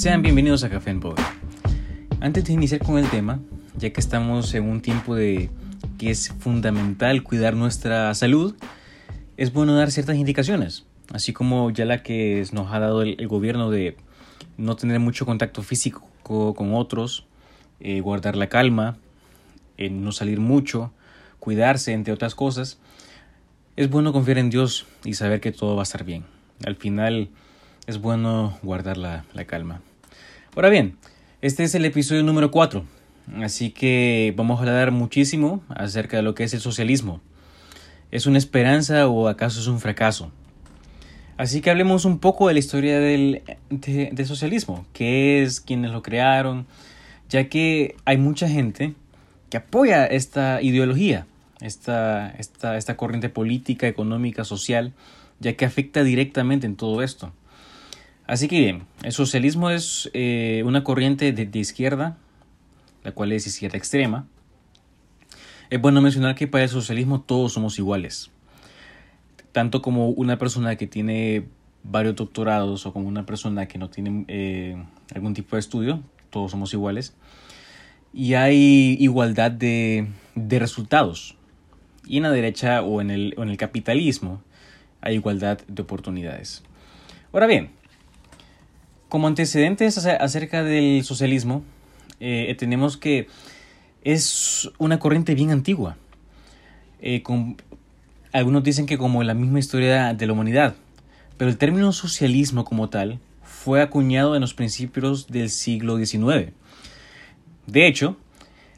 Sean bienvenidos a Café en Boga. Antes de iniciar con el tema, ya que estamos en un tiempo de que es fundamental cuidar nuestra salud, es bueno dar ciertas indicaciones, así como ya la que nos ha dado el, gobierno de no tener mucho contacto físico con otros, eh, guardar la calma, eh, no salir mucho, cuidarse, entre otras cosas. Es bueno confiar en Dios y saber que todo va a estar bien. Al final es bueno guardar la, calma. Ahora bien, este es el episodio número 4, así que vamos a hablar muchísimo acerca de lo que es el socialismo. ¿Es una esperanza o acaso es un fracaso? Así que hablemos un poco de la historia del socialismo, qué es, quiénes lo crearon, ya que hay mucha gente que apoya esta ideología, esta, esta, esta corriente política, económica, social, ya que afecta directamente en todo esto. Así que bien, el socialismo es eh, una corriente de, izquierda, la cual es izquierda extrema. Es bueno mencionar que para el socialismo todos somos iguales. Tanto como una persona que tiene varios doctorados o como una persona que no tiene eh, algún tipo de estudio, todos somos iguales. Y hay igualdad de, resultados. Y en la derecha o en el, en el capitalismo hay igualdad de oportunidades. Ahora bien, como antecedentes acerca del socialismo, eh, tenemos que es una corriente bien antigua. Eh, algunos dicen que como la misma historia de la humanidad, pero el término socialismo como tal fue acuñado en los principios del siglo XIX. De hecho,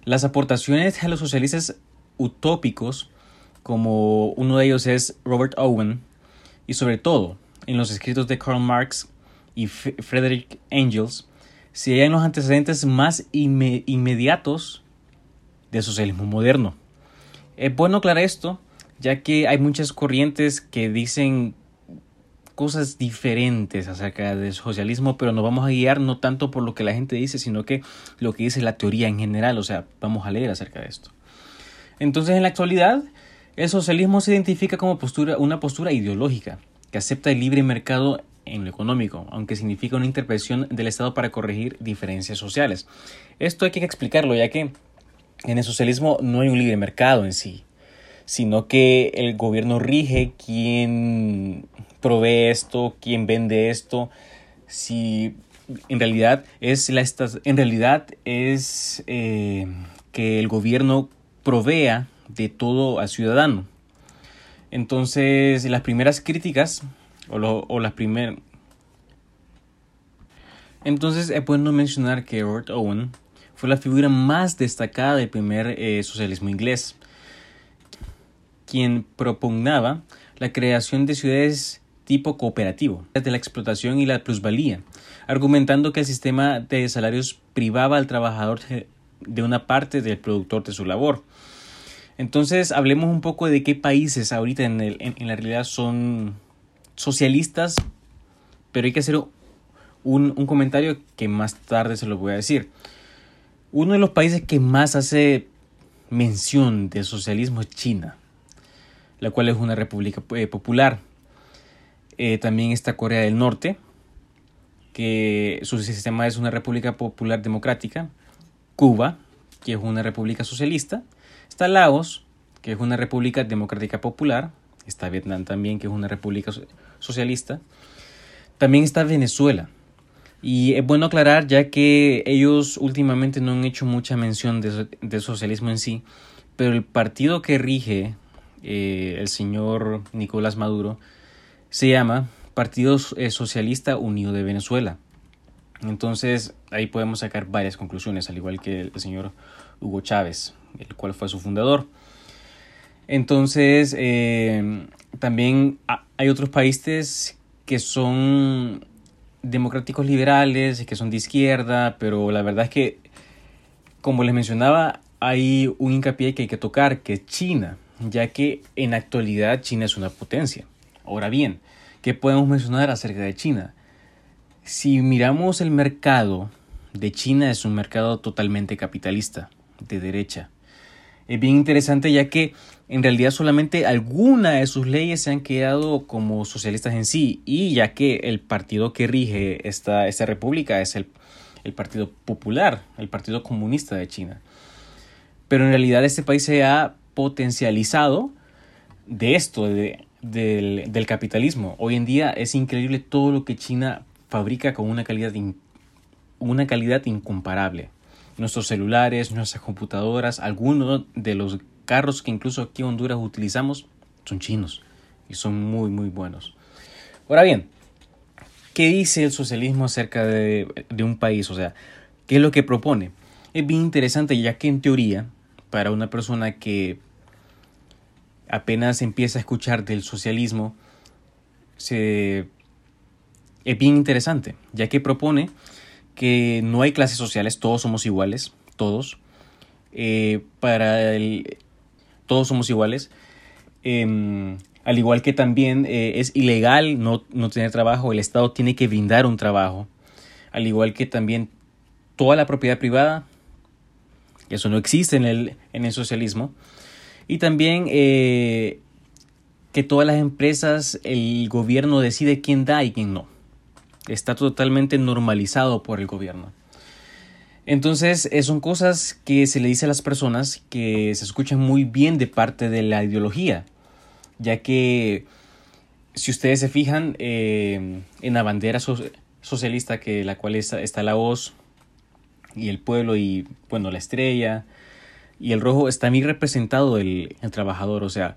las aportaciones a los socialistas utópicos, como uno de ellos es Robert Owen, y sobre todo en los escritos de Karl Marx, y Frederick Engels se hallan los antecedentes más inmediatos del socialismo moderno. Es bueno aclarar esto, ya que hay muchas corrientes que dicen cosas diferentes acerca del socialismo, pero nos vamos a guiar no tanto por lo que la gente dice, sino que lo que dice la teoría en general, o sea, vamos a leer acerca de esto. Entonces, en la actualidad, el socialismo se identifica como postura, una postura ideológica que acepta el libre mercado en lo económico, aunque significa una intervención del Estado para corregir diferencias sociales. Esto hay que explicarlo, ya que en el socialismo no hay un libre mercado en sí, sino que el gobierno rige quién provee esto, quién vende esto, si en realidad es la en realidad es eh, que el gobierno provea de todo al ciudadano. Entonces, las primeras críticas o, las primeras. Entonces es bueno mencionar que Robert Owen fue la figura más destacada del primer eh, socialismo inglés, quien propugnaba la creación de ciudades tipo cooperativo, de la explotación y la plusvalía, argumentando que el sistema de salarios privaba al trabajador de una parte del productor de su labor. Entonces hablemos un poco de qué países ahorita en, en la realidad son socialistas, pero hay que hacer un, un, comentario que más tarde se lo voy a decir. Uno de los países que más hace mención de socialismo es China, la cual es una república eh, popular. Eh, también está Corea del Norte, que su sistema es una república popular democrática. Cuba, que es una república socialista. Está Laos, que es una república democrática popular. Está Vietnam también, que es una república socialista. También está Venezuela. Y es bueno aclarar ya que ellos últimamente no han hecho mucha mención de, socialismo en sí, pero el partido que rige eh, el señor Nicolás Maduro se llama Partido eh, Socialista Unido de Venezuela. Entonces ahí podemos sacar varias conclusiones, al igual que el señor Hugo Chávez, el cual fue su fundador. Entonces, eh, también hay otros países que son democráticos liberales y que son de izquierda, pero la verdad es que, como les mencionaba, hay un hincapié que hay que tocar, que es China, ya que en la actualidad China es una potencia. Ahora bien, ¿qué podemos mencionar acerca de China? Si miramos el mercado de China, es un mercado totalmente capitalista, de derecha. Es bien interesante ya que en realidad solamente algunas de sus leyes se han quedado como socialistas en sí, y ya que el partido que rige esta, esta república es el, el Partido Popular, el Partido Comunista de China. Pero en realidad este país se ha potencializado de esto, de, del, del, capitalismo. Hoy en día es increíble todo lo que China fabrica con una calidad, in, una calidad incomparable. Nuestros celulares, nuestras computadoras, algunos de los carros que incluso aquí en Honduras utilizamos son chinos y son muy muy buenos. Ahora bien, ¿qué dice el socialismo acerca de, de un país? O sea, ¿qué es lo que propone? Es bien interesante ya que en teoría, para una persona que apenas empieza a escuchar del socialismo, se... es bien interesante, ya que propone que no hay clases sociales, todos somos iguales, todos. Eh, para el, todos somos iguales. Eh, al igual que también eh, es ilegal no, no, tener trabajo, el Estado tiene que brindar un trabajo. Al igual que también toda la propiedad privada, eso no existe en el, en el socialismo. Y también eh, que todas las empresas, el gobierno decide quién da y quién no. Está totalmente normalizado por el gobierno. Entonces, eh, son cosas que se le dice a las personas que se escuchan muy bien de parte de la ideología, ya que si ustedes se fijan eh, en la bandera socialista, que la cual está, está, la hoz y el pueblo y bueno la estrella y el rojo está bien representado el, el trabajador, o sea,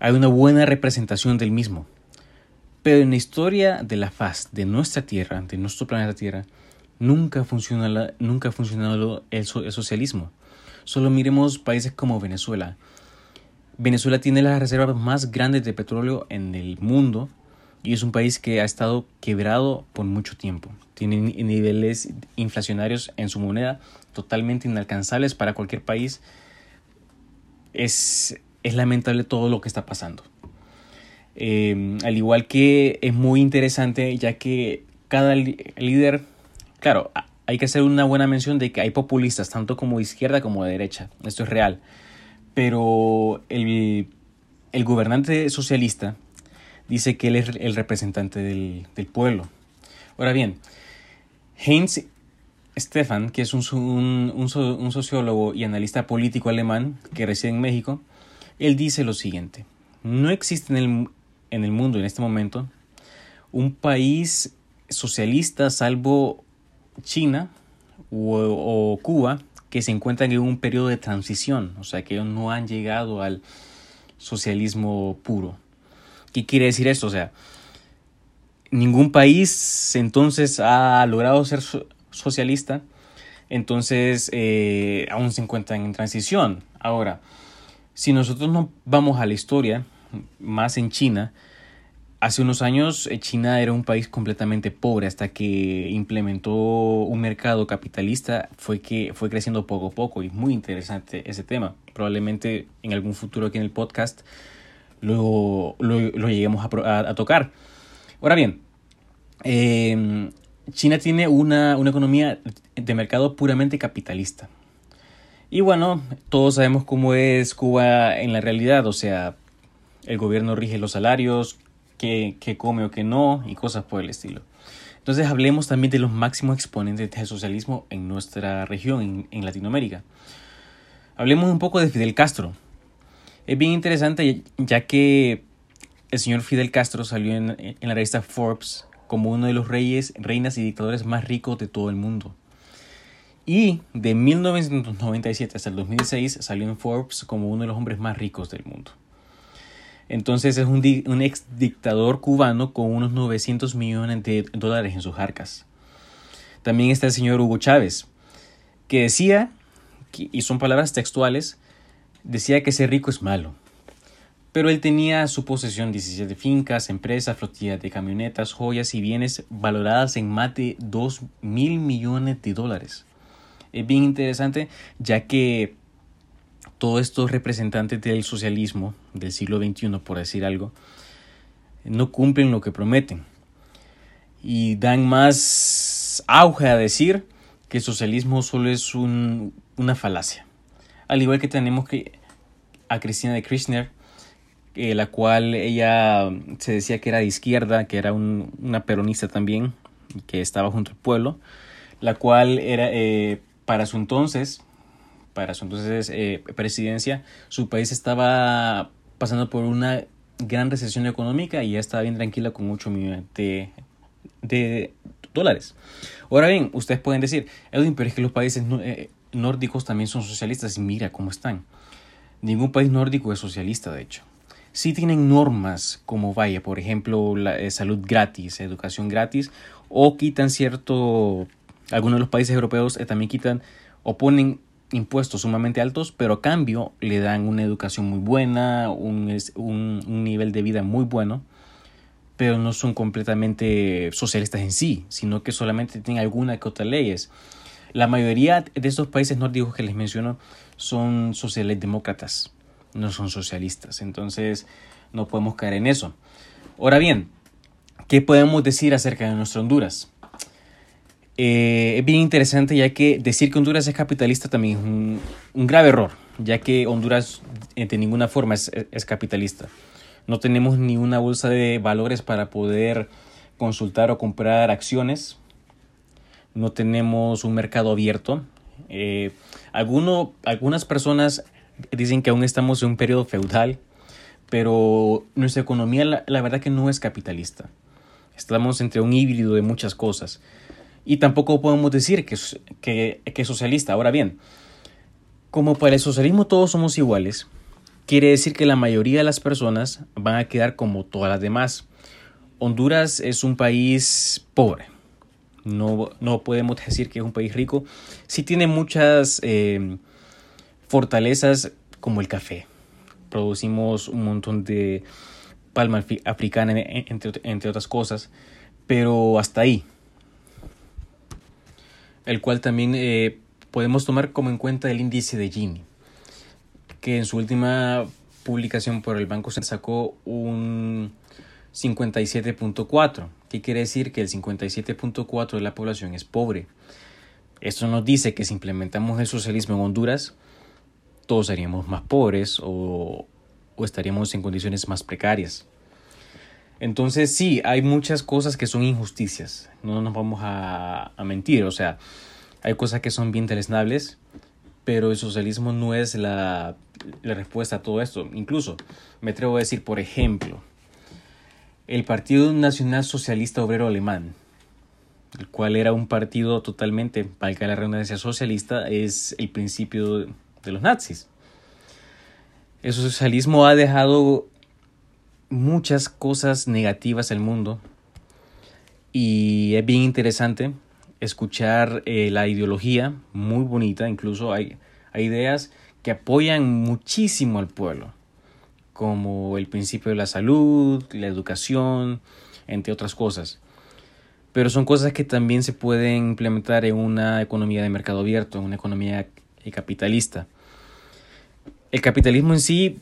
hay una buena representación del mismo. Pero en la historia de la faz de nuestra Tierra, de nuestro planeta Tierra, Nunca, funciona nunca ha funcionado el, el socialismo. Solo miremos países como Venezuela. Venezuela tiene las reservas más grandes de petróleo en el mundo y es un país que ha estado quebrado por mucho tiempo. Tiene niveles inflacionarios en su moneda totalmente inalcanzables para cualquier país. Es, es lamentable todo lo que está pasando. Eh, al igual que es muy interesante ya que cada líder Claro, hay que hacer una buena mención de que hay populistas, tanto como de izquierda como de derecha. Esto es real. Pero el, el gobernante socialista dice que él es el representante del, del pueblo. Ahora bien, Heinz Stefan, que es un, un, un, sociólogo y analista político alemán que reside en México, él dice lo siguiente, no existe en el, en el mundo en este momento un país socialista salvo China o, Cuba que se encuentran en un periodo de transición, o sea que ellos no han llegado al socialismo puro. ¿Qué quiere decir esto? O sea, ningún país entonces ha logrado ser socialista, entonces eh, aún se encuentran en transición. Ahora, si nosotros no vamos a la historia, más en China, Hace unos años eh, China era un país completamente pobre hasta que implementó un mercado capitalista fue que fue creciendo poco a poco y muy interesante ese tema. Probablemente en algún futuro aquí en el podcast lo, lo, lleguemos a, tocar. Ahora bien, em, China tiene una, una economía de mercado puramente capitalista. Y bueno, todos sabemos cómo es Cuba en la realidad, o sea, el gobierno rige los salarios, qué, come o qué no y cosas por el estilo. Entonces hablemos también de los máximos exponentes del socialismo en nuestra región, en, Latinoamérica. Hablemos un poco de Fidel Castro. Es bien interesante ya que el señor Fidel Castro salió en, en, la revista Forbes como uno de los reyes, reinas y dictadores más ricos de todo el mundo. Y de 1997 hasta el 2006 salió en Forbes como uno de los hombres más ricos del mundo. Entonces es un, ex dictador cubano con unos 900 millones de dólares en sus arcas. También está el señor Hugo Chávez, que decía, y son palabras textuales, decía que ser rico es malo. Pero él tenía a su posesión 17 fincas, empresas, flotillas de camionetas, joyas y bienes valoradas en más de 2 mil millones de dólares. Es bien interesante ya que todos estos representantes del socialismo del siglo XXI, por decir algo, no cumplen lo que prometen y dan más auge a decir que el socialismo solo es una falacia. Al igual que tenemos que a Cristina de Kirchner, eh, la cual ella se decía que era de izquierda, que era una peronista también, que estaba junto al pueblo, la cual era eh, para su entonces, para su entonces eh, presidencia, su país estaba pasando por una gran recesión económica y ya estaba bien tranquila con 8 millones de, de dólares. Ahora bien, ustedes pueden decir, Edwin, pero es que los países nórdicos también son socialistas mira cómo están. Ningún país nórdico es socialista, de hecho. Sí tienen normas como vaya, por ejemplo, la eh, salud gratis, educación gratis, o quitan cierto, algunos de los países europeos eh, también quitan o ponen impuestos sumamente altos, pero a cambio le dan una educación muy buena, un, un, un nivel de vida muy bueno, pero no son completamente socialistas en sí, sino que solamente tienen alguna que leyes. La mayoría de estos países nórdicos que les menciono son socialdemócratas, no son socialistas. Entonces no podemos caer en eso. Ahora bien, ¿qué podemos decir acerca de nuestra Honduras? Eh, es bien interesante ya que decir que Honduras es capitalista también es un, grave error, ya que Honduras de ninguna forma es, capitalista. No tenemos ni una bolsa de valores para poder consultar o comprar acciones. No tenemos un mercado abierto. Eh, algunas personas dicen que aún estamos en un periodo feudal, pero nuestra economía la, verdad que no es capitalista. Estamos entre un híbrido de muchas cosas. Y tampoco podemos decir que, que, es socialista. Ahora bien, como para el socialismo todos somos iguales, quiere decir que la mayoría de las personas van a quedar como todas las demás. Honduras es un país pobre, no, no podemos decir que es un país rico. Sí tiene muchas eh, fortalezas como el café. Producimos un montón de palma africana, entre, entre otras cosas, pero hasta ahí. El cual también eh, podemos tomar como en cuenta el índice de Gini, que en su última publicación por el Banco se sacó un 57.4, que quiere decir que el 57.4 de la población es pobre. Esto nos dice que si implementamos el socialismo en Honduras, todos seríamos más pobres o, estaríamos en condiciones más precarias. Entonces sí, hay muchas cosas que son injusticias, no nos vamos a, mentir, o sea, hay cosas que son bien deleznables, pero el socialismo no es la, respuesta a todo esto. Incluso me atrevo a decir, por ejemplo, el Partido Nacional Socialista Obrero Alemán, el cual era un partido totalmente, valga la redundancia socialista, es el principio de los nazis. El socialismo ha dejado muchas cosas negativas al mundo y es bien interesante escuchar eh, la ideología, muy bonita, incluso hay, hay ideas que apoyan muchísimo al pueblo como el principio de la salud, la educación, entre otras cosas. Pero son cosas que también se pueden implementar en una economía de mercado abierto, en una economía capitalista. El capitalismo en sí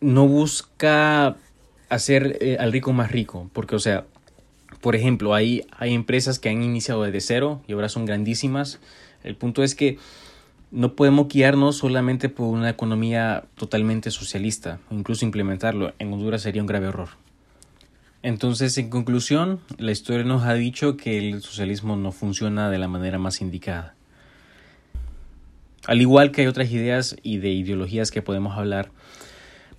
no busca hacer eh, al rico más rico, porque, o sea, por ejemplo, hay, hay empresas que han iniciado desde cero y ahora son grandísimas. El punto es que no podemos guiarnos solamente por una economía totalmente socialista, incluso implementarlo en Honduras sería un grave error. Entonces, en conclusión, la historia nos ha dicho que el socialismo no funciona de la manera más indicada. Al igual que hay otras ideas y de ideologías que podemos hablar,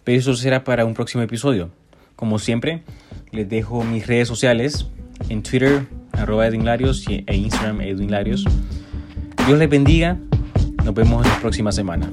pero eso será para un próximo episodio. Como siempre, les dejo mis redes sociales en Twitter, arroba Edwinlarios e Instagram Edwinlarios. Dios les bendiga nos vemos la próxima semana.